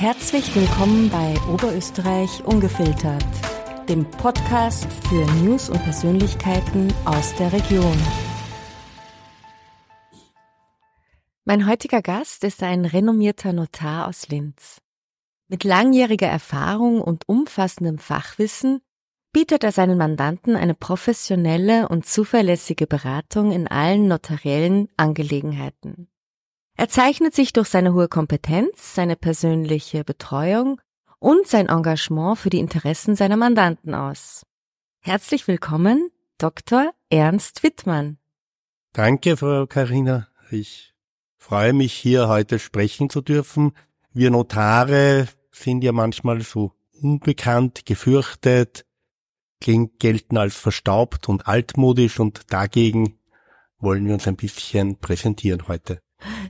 Herzlich willkommen bei Oberösterreich Ungefiltert, dem Podcast für News und Persönlichkeiten aus der Region. Mein heutiger Gast ist ein renommierter Notar aus Linz. Mit langjähriger Erfahrung und umfassendem Fachwissen bietet er seinen Mandanten eine professionelle und zuverlässige Beratung in allen notariellen Angelegenheiten. Er zeichnet sich durch seine hohe Kompetenz, seine persönliche Betreuung und sein Engagement für die Interessen seiner Mandanten aus. Herzlich willkommen, Dr. Ernst Wittmann. Danke, Frau Karina. Ich freue mich, hier heute sprechen zu dürfen. Wir Notare sind ja manchmal so unbekannt, gefürchtet, gelten als verstaubt und altmodisch und dagegen wollen wir uns ein bisschen präsentieren heute.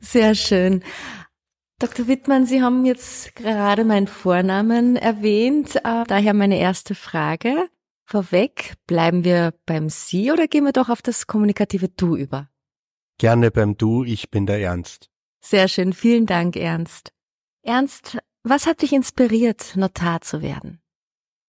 Sehr schön. Dr. Wittmann, Sie haben jetzt gerade meinen Vornamen erwähnt, äh, daher meine erste Frage. Vorweg, bleiben wir beim Sie oder gehen wir doch auf das kommunikative Du über? Gerne beim Du, ich bin der Ernst. Sehr schön, vielen Dank, Ernst. Ernst, was hat dich inspiriert, Notar zu werden?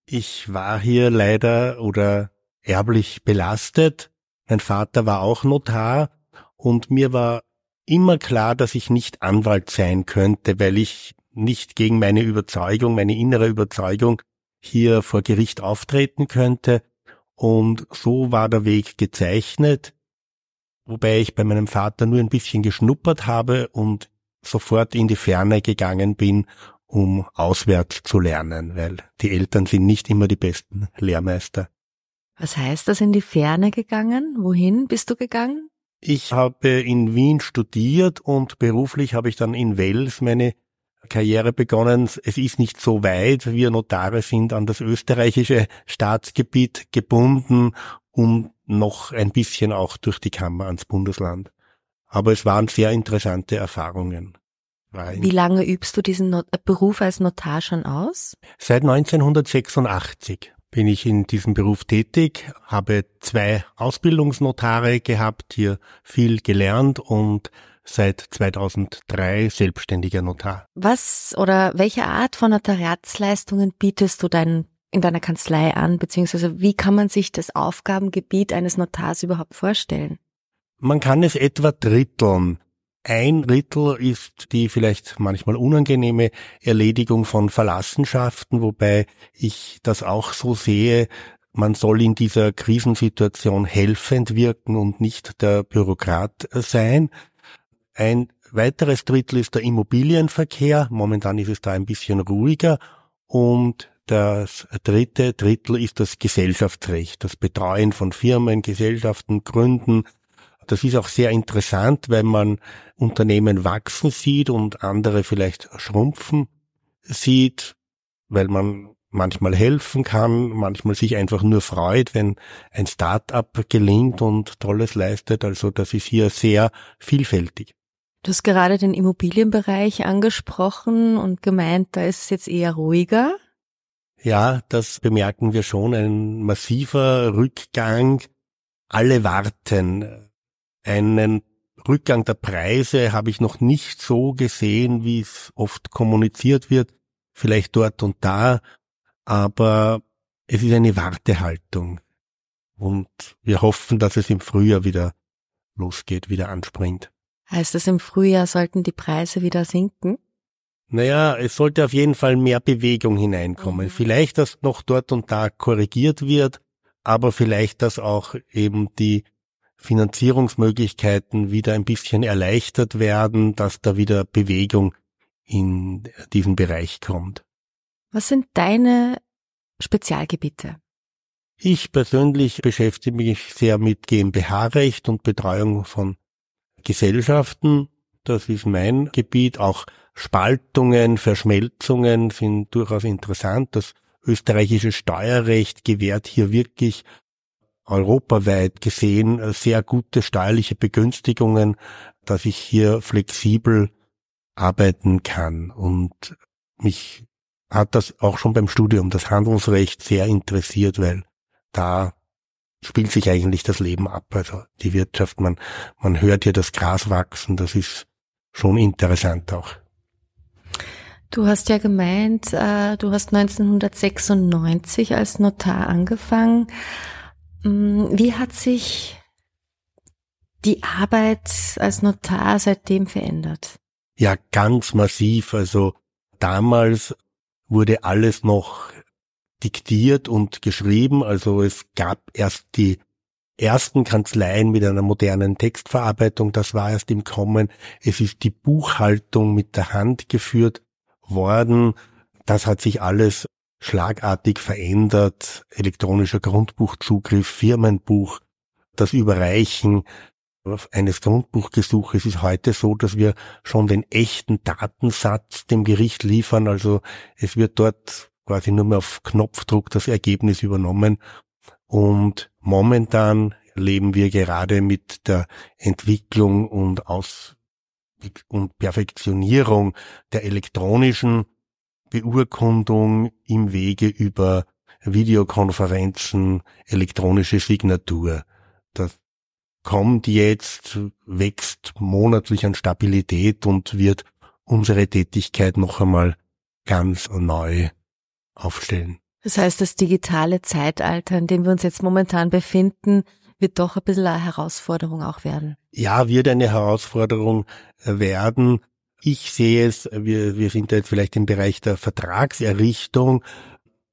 Ich war hier leider oder erblich belastet. Mein Vater war auch Notar und mir war immer klar, dass ich nicht Anwalt sein könnte, weil ich nicht gegen meine Überzeugung, meine innere Überzeugung hier vor Gericht auftreten könnte. Und so war der Weg gezeichnet, wobei ich bei meinem Vater nur ein bisschen geschnuppert habe und sofort in die Ferne gegangen bin, um auswärts zu lernen, weil die Eltern sind nicht immer die besten Lehrmeister. Was heißt das in die Ferne gegangen? Wohin bist du gegangen? Ich habe in Wien studiert und beruflich habe ich dann in Wels meine Karriere begonnen. Es ist nicht so weit. Wir Notare sind an das österreichische Staatsgebiet gebunden und noch ein bisschen auch durch die Kammer ans Bundesland. Aber es waren sehr interessante Erfahrungen. Wie lange übst du diesen Not Beruf als Notar schon aus? Seit 1986 bin ich in diesem Beruf tätig, habe zwei Ausbildungsnotare gehabt, hier viel gelernt und seit 2003 selbstständiger Notar. Was oder welche Art von Notariatsleistungen bietest du dein, in deiner Kanzlei an, beziehungsweise wie kann man sich das Aufgabengebiet eines Notars überhaupt vorstellen? Man kann es etwa dritteln. Ein Drittel ist die vielleicht manchmal unangenehme Erledigung von Verlassenschaften, wobei ich das auch so sehe, man soll in dieser Krisensituation helfend wirken und nicht der Bürokrat sein. Ein weiteres Drittel ist der Immobilienverkehr. Momentan ist es da ein bisschen ruhiger. Und das dritte Drittel ist das Gesellschaftsrecht, das Betreuen von Firmen, Gesellschaften, Gründen, das ist auch sehr interessant, weil man Unternehmen wachsen sieht und andere vielleicht schrumpfen sieht, weil man manchmal helfen kann, manchmal sich einfach nur freut, wenn ein Start-up gelingt und Tolles leistet. Also das ist hier sehr vielfältig. Du hast gerade den Immobilienbereich angesprochen und gemeint, da ist es jetzt eher ruhiger. Ja, das bemerken wir schon, ein massiver Rückgang. Alle warten. Einen Rückgang der Preise habe ich noch nicht so gesehen, wie es oft kommuniziert wird, vielleicht dort und da, aber es ist eine Wartehaltung. Und wir hoffen, dass es im Frühjahr wieder losgeht, wieder anspringt. Heißt das, im Frühjahr sollten die Preise wieder sinken? Naja, es sollte auf jeden Fall mehr Bewegung hineinkommen. Mhm. Vielleicht, dass noch dort und da korrigiert wird, aber vielleicht, dass auch eben die Finanzierungsmöglichkeiten wieder ein bisschen erleichtert werden, dass da wieder Bewegung in diesen Bereich kommt. Was sind deine Spezialgebiete? Ich persönlich beschäftige mich sehr mit GmbH-Recht und Betreuung von Gesellschaften. Das ist mein Gebiet. Auch Spaltungen, Verschmelzungen sind durchaus interessant. Das österreichische Steuerrecht gewährt hier wirklich europaweit gesehen äh, sehr gute steuerliche Begünstigungen, dass ich hier flexibel arbeiten kann. Und mich hat das auch schon beim Studium, das Handelsrecht, sehr interessiert, weil da spielt sich eigentlich das Leben ab. Also die Wirtschaft, man, man hört hier das Gras wachsen, das ist schon interessant auch. Du hast ja gemeint, äh, du hast 1996 als Notar angefangen. Mm, wie hat sich die Arbeit als Notar seitdem verändert? Ja, ganz massiv. Also damals wurde alles noch diktiert und geschrieben. Also es gab erst die ersten Kanzleien mit einer modernen Textverarbeitung. Das war erst im Kommen. Es ist die Buchhaltung mit der Hand geführt worden. Das hat sich alles schlagartig verändert. Elektronischer Grundbuchzugriff, Firmenbuch, das Überreichen eines Grundbuchgesuches ist heute so, dass wir schon den echten Datensatz dem Gericht liefern. Also es wird dort quasi nur mehr auf Knopfdruck das Ergebnis übernommen. Und momentan leben wir gerade mit der Entwicklung und Aus und Perfektionierung der elektronischen Beurkundung im Wege über Videokonferenzen, elektronische Signatur. Das kommt jetzt, wächst monatlich an Stabilität und wird unsere Tätigkeit noch einmal ganz neu aufstellen. Das heißt, das digitale Zeitalter, in dem wir uns jetzt momentan befinden, wird doch ein bisschen eine Herausforderung auch werden. Ja, wird eine Herausforderung werden. Ich sehe es, wir, wir sind jetzt vielleicht im Bereich der Vertragserrichtung,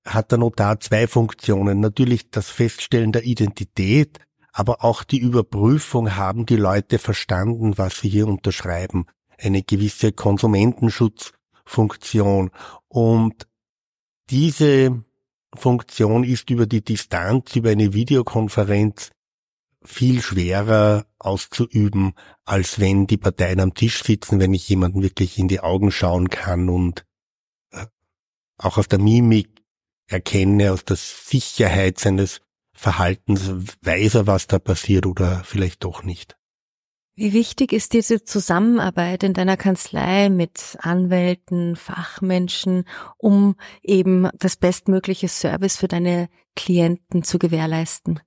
hat der Notar zwei Funktionen. Natürlich das Feststellen der Identität, aber auch die Überprüfung, haben die Leute verstanden, was sie hier unterschreiben. Eine gewisse Konsumentenschutzfunktion. Und diese Funktion ist über die Distanz, über eine Videokonferenz viel schwerer auszuüben, als wenn die Parteien am Tisch sitzen, wenn ich jemanden wirklich in die Augen schauen kann und äh, auch aus der Mimik erkenne, aus der Sicherheit seines Verhaltens weiß er, was da passiert oder vielleicht doch nicht. Wie wichtig ist diese Zusammenarbeit in deiner Kanzlei mit Anwälten, Fachmenschen, um eben das bestmögliche Service für deine Klienten zu gewährleisten?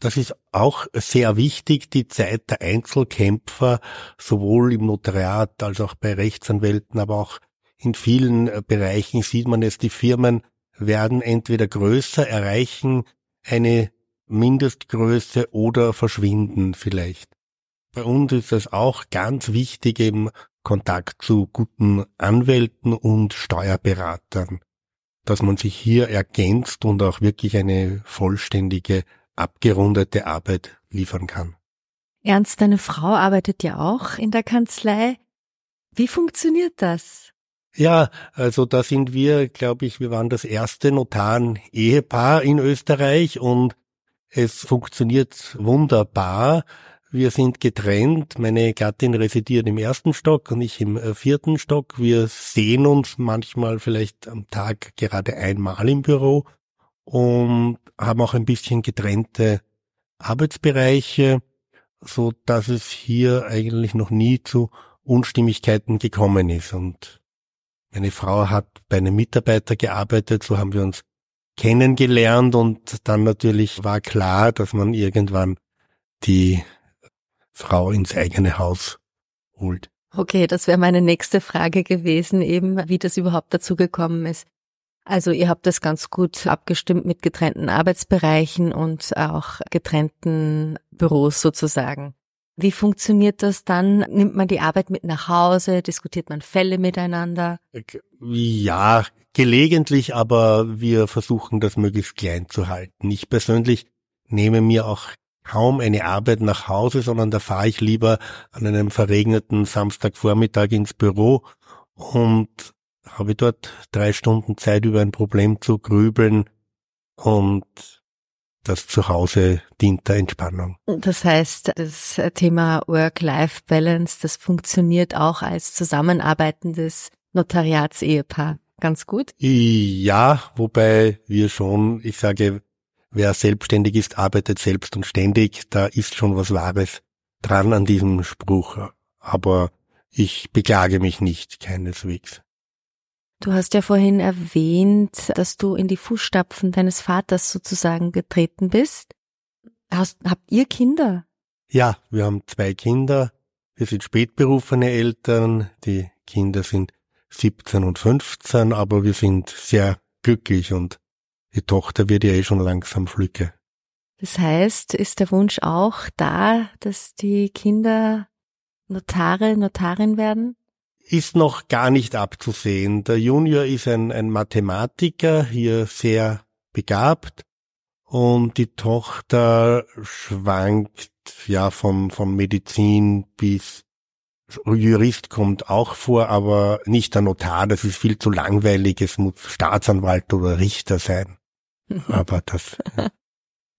Das ist auch sehr wichtig, die Zeit der Einzelkämpfer, sowohl im Notariat als auch bei Rechtsanwälten, aber auch in vielen äh, Bereichen sieht man es, die Firmen werden entweder größer, erreichen eine Mindestgröße oder verschwinden vielleicht. Bei uns ist es auch ganz wichtig im Kontakt zu guten Anwälten und Steuerberatern, dass man sich hier ergänzt und auch wirklich eine vollständige, abgerundete Arbeit liefern kann. Ernst, deine Frau arbeitet ja auch in der Kanzlei. Wie funktioniert das? Ja, also da sind wir, glaube ich, wir waren das erste Notaren-Ehepaar in Österreich und es funktioniert wunderbar. Wir sind getrennt. Meine Gattin residiert im ersten Stock und ich im äh, vierten Stock. Wir sehen uns manchmal vielleicht am Tag gerade einmal im Büro und haben auch ein bisschen getrennte Arbeitsbereiche, so dass es hier eigentlich noch nie zu Unstimmigkeiten gekommen ist. Und meine Frau hat bei einem Mitarbeiter gearbeitet, so haben wir uns kennengelernt und dann natürlich war klar, dass man irgendwann die Frau ins eigene Haus holt. Okay, das wäre meine nächste Frage gewesen, eben wie das überhaupt dazu gekommen ist. Also ihr habt das ganz gut abgestimmt mit getrennten Arbeitsbereichen und auch getrennten Büros sozusagen. Wie funktioniert das dann? Nimmt man die Arbeit mit nach Hause? Diskutiert man Fälle miteinander? Ja, gelegentlich, aber wir versuchen das möglichst klein zu halten. Ich persönlich nehme mir auch kaum eine Arbeit nach Hause, sondern da fahre ich lieber an einem verregneten Samstagvormittag ins Büro und habe dort drei Stunden Zeit über ein Problem zu grübeln und das Zuhause dient der Entspannung. Das heißt, das Thema Work-Life-Balance, das funktioniert auch als zusammenarbeitendes Notariatsehepaar ganz gut? Ja, wobei wir schon, ich sage, wer selbstständig ist, arbeitet selbst und ständig. Da ist schon was Wahres dran an diesem Spruch. Aber ich beklage mich nicht, keineswegs. Du hast ja vorhin erwähnt, dass du in die Fußstapfen deines Vaters sozusagen getreten bist. Hast, habt ihr Kinder? Ja, wir haben zwei Kinder. Wir sind spätberufene Eltern. Die Kinder sind 17 und 15, aber wir sind sehr glücklich und die Tochter wird ja eh schon langsam flücke. Das heißt, ist der Wunsch auch da, dass die Kinder Notare, Notarin werden? Ist noch gar nicht abzusehen. Der Junior ist ein, ein Mathematiker, hier sehr begabt und die Tochter schwankt ja von, von Medizin bis Jurist kommt auch vor, aber nicht der Notar, das ist viel zu langweilig, es muss Staatsanwalt oder Richter sein. Aber das.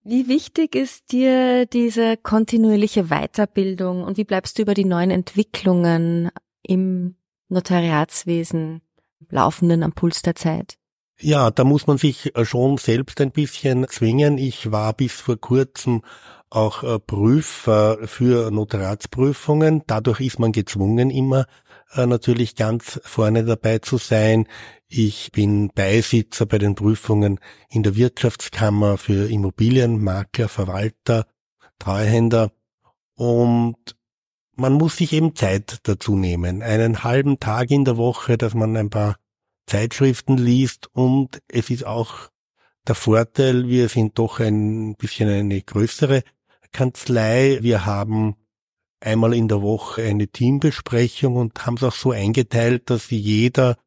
Wie wichtig ist dir diese kontinuierliche Weiterbildung und wie bleibst du über die neuen Entwicklungen im Notariatswesen laufenden am Puls der Zeit? Ja, da muss man sich schon selbst ein bisschen zwingen. Ich war bis vor kurzem auch äh, Prüfer für Notaratsprüfungen. Dadurch ist man gezwungen, immer äh, natürlich ganz vorne dabei zu sein. Ich bin Beisitzer bei den Prüfungen in der Wirtschaftskammer für Immobilienmakler, Verwalter, Treuhänder und man muss sich eben Zeit dazu nehmen. Einen halben Tag in der Woche, dass man ein paar Zeitschriften liest und es ist auch der Vorteil, wir sind doch ein bisschen eine größere Kanzlei. Wir haben einmal in der Woche eine Teambesprechung und haben es auch so eingeteilt, dass jeder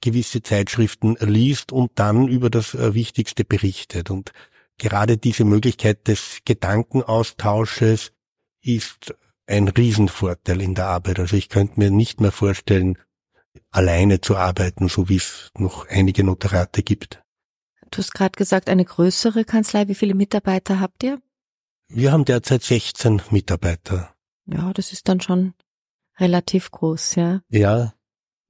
gewisse Zeitschriften liest und dann über das äh, Wichtigste berichtet. Und gerade diese Möglichkeit des Gedankenaustausches ist ein Riesenvorteil in der Arbeit. Also ich könnte mir nicht mehr vorstellen, alleine zu arbeiten, so wie es noch einige Notarate gibt. Du hast gerade gesagt, eine größere Kanzlei. Wie viele Mitarbeiter habt ihr? Wir haben derzeit 16 Mitarbeiter. Ja, das ist dann schon relativ groß, ja. Ja.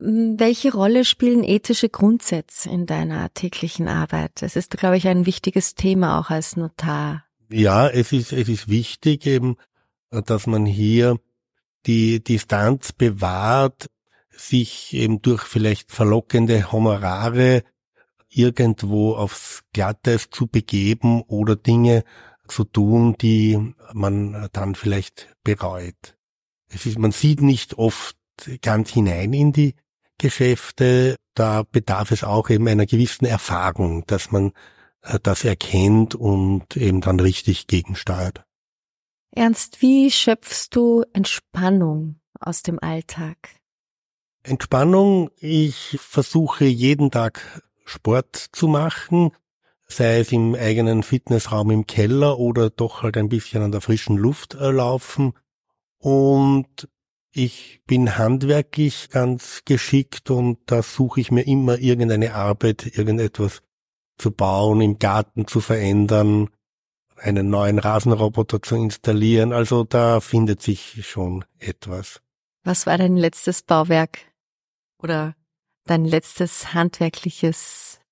Hm, welche Rolle spielen ethische Grundsätze in deiner täglichen Arbeit? Es ist, glaube ich, ein wichtiges Thema auch als Notar. Ja, es ist, es ist wichtig eben, dass man hier die Distanz bewahrt, sich eben durch vielleicht verlockende Honorare irgendwo aufs Glatteis zu begeben oder Dinge zu tun, die man dann vielleicht bereut. Es ist, man sieht nicht oft ganz hinein in die Geschäfte. Da bedarf es auch eben einer gewissen Erfahrung, dass man äh, das erkennt und eben dann richtig gegensteuert. Ernst, wie schöpfst du Entspannung aus dem Alltag? Entspannung, ich versuche jeden Tag Sport zu machen sei es im eigenen Fitnessraum im Keller oder doch halt ein bisschen an der frischen Luft äh, laufen. Und ich bin handwerklich ganz geschickt und da suche ich mir immer irgendeine Arbeit, irgendetwas zu bauen, im Garten zu verändern, einen neuen Rasenroboter zu installieren. Also da findet sich schon etwas. Was war dein letztes Bauwerk oder dein letztes handwerkliches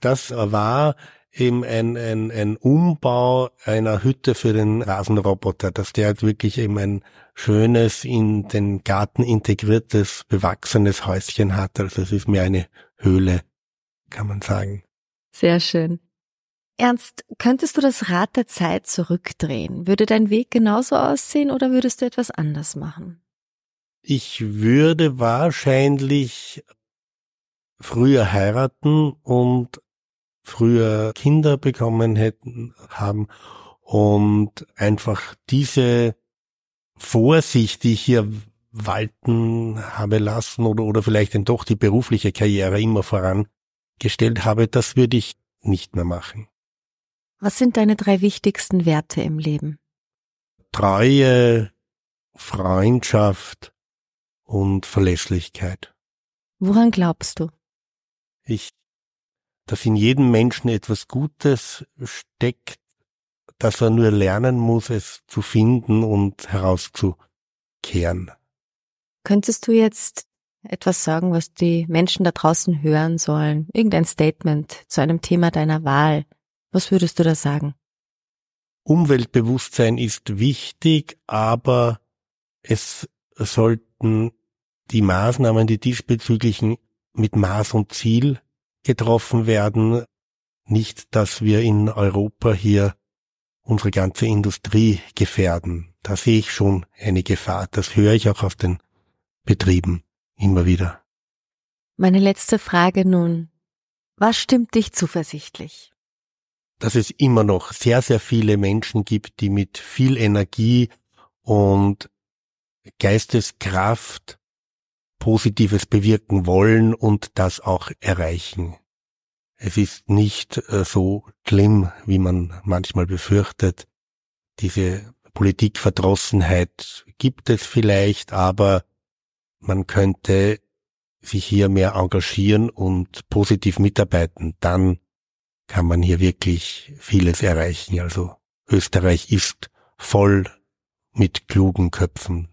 das war eben ein, ein, ein Umbau einer Hütte für den Rasenroboter, dass der halt wirklich eben ein schönes, in den Garten integriertes, bewachsenes Häuschen hat. Also es ist mehr eine Höhle, kann man sagen. Sehr schön. Ernst, könntest du das Rad der Zeit zurückdrehen? Würde dein Weg genauso aussehen oder würdest du etwas anders machen? Ich würde wahrscheinlich früher heiraten und früher Kinder bekommen hätten, haben und einfach diese Vorsicht, die ich hier walten habe lassen oder, oder vielleicht dann doch die berufliche Karriere immer vorangestellt habe, das würde ich nicht mehr machen. Was sind deine drei wichtigsten Werte im Leben? Treue, Freundschaft und Verlässlichkeit. Woran glaubst du? Ich, dass in jedem Menschen etwas Gutes steckt, dass er nur lernen muss, es zu finden und herauszukehren. Könntest du jetzt etwas sagen, was die Menschen da draußen hören sollen? Irgendein Statement zu einem Thema deiner Wahl? Was würdest du da sagen? Umweltbewusstsein ist wichtig, aber es sollten die Maßnahmen, die diesbezüglichen mit Maß und Ziel getroffen werden. Nicht, dass wir in Europa hier unsere ganze Industrie gefährden. Da sehe ich schon eine Gefahr. Das höre ich auch aus den Betrieben immer wieder. Meine letzte Frage nun. Was stimmt dich zuversichtlich? Dass es immer noch sehr, sehr viele Menschen gibt, die mit viel Energie und Geisteskraft Positives bewirken wollen und das auch erreichen. Es ist nicht äh, so schlimm, wie man manchmal befürchtet. Diese Politikverdrossenheit gibt es vielleicht, aber man könnte sich hier mehr engagieren und positiv mitarbeiten. Dann kann man hier wirklich vieles erreichen. Also Österreich ist voll mit klugen Köpfen,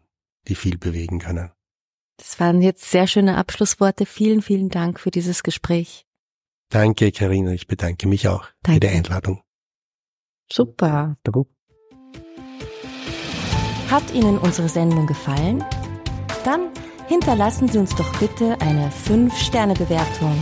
die viel bewegen können. Das waren jetzt sehr schöne Abschlussworte. Vielen, vielen Dank für dieses Gespräch. Danke, Karina. Ich bedanke mich auch Danke. für die Einladung. Super. Hat Ihnen unsere Sendung gefallen? Dann hinterlassen Sie uns doch bitte eine 5-Sterne-Bewertung